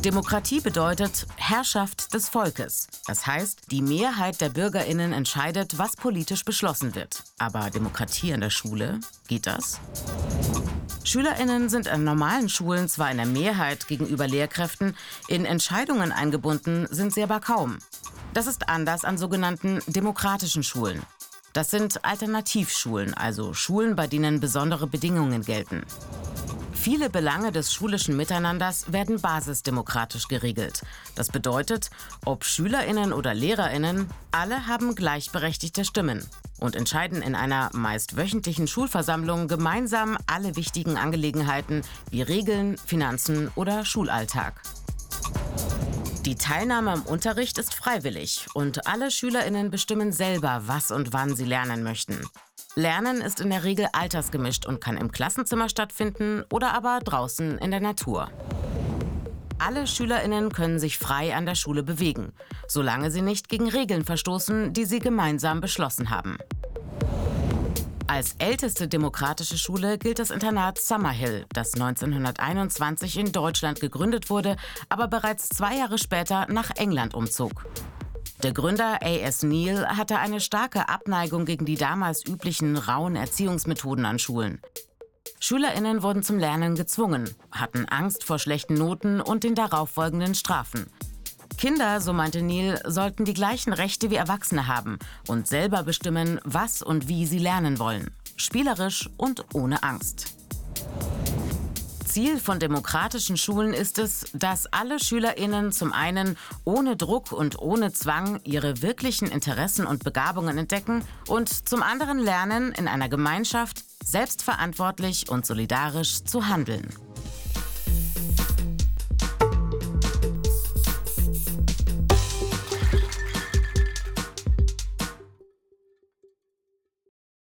Demokratie bedeutet Herrschaft des Volkes. Das heißt, die Mehrheit der Bürgerinnen entscheidet, was politisch beschlossen wird. Aber Demokratie an der Schule, geht das? Schülerinnen sind an normalen Schulen zwar in der Mehrheit gegenüber Lehrkräften, in Entscheidungen eingebunden sind sie aber kaum. Das ist anders an sogenannten demokratischen Schulen. Das sind Alternativschulen, also Schulen, bei denen besondere Bedingungen gelten. Viele Belange des schulischen Miteinanders werden basisdemokratisch geregelt. Das bedeutet, ob Schülerinnen oder Lehrerinnen, alle haben gleichberechtigte Stimmen und entscheiden in einer meist wöchentlichen Schulversammlung gemeinsam alle wichtigen Angelegenheiten wie Regeln, Finanzen oder Schulalltag. Die Teilnahme am Unterricht ist freiwillig und alle Schülerinnen bestimmen selber, was und wann sie lernen möchten. Lernen ist in der Regel altersgemischt und kann im Klassenzimmer stattfinden oder aber draußen in der Natur. Alle Schülerinnen können sich frei an der Schule bewegen, solange sie nicht gegen Regeln verstoßen, die sie gemeinsam beschlossen haben. Als älteste demokratische Schule gilt das Internat Summerhill, das 1921 in Deutschland gegründet wurde, aber bereits zwei Jahre später nach England umzog. Der Gründer A.S. Neal hatte eine starke Abneigung gegen die damals üblichen rauen Erziehungsmethoden an Schulen. Schülerinnen wurden zum Lernen gezwungen, hatten Angst vor schlechten Noten und den darauffolgenden Strafen. Kinder, so meinte Neil, sollten die gleichen Rechte wie Erwachsene haben und selber bestimmen, was und wie sie lernen wollen. Spielerisch und ohne Angst. Ziel von demokratischen Schulen ist es, dass alle Schülerinnen zum einen ohne Druck und ohne Zwang ihre wirklichen Interessen und Begabungen entdecken und zum anderen lernen, in einer Gemeinschaft selbstverantwortlich und solidarisch zu handeln.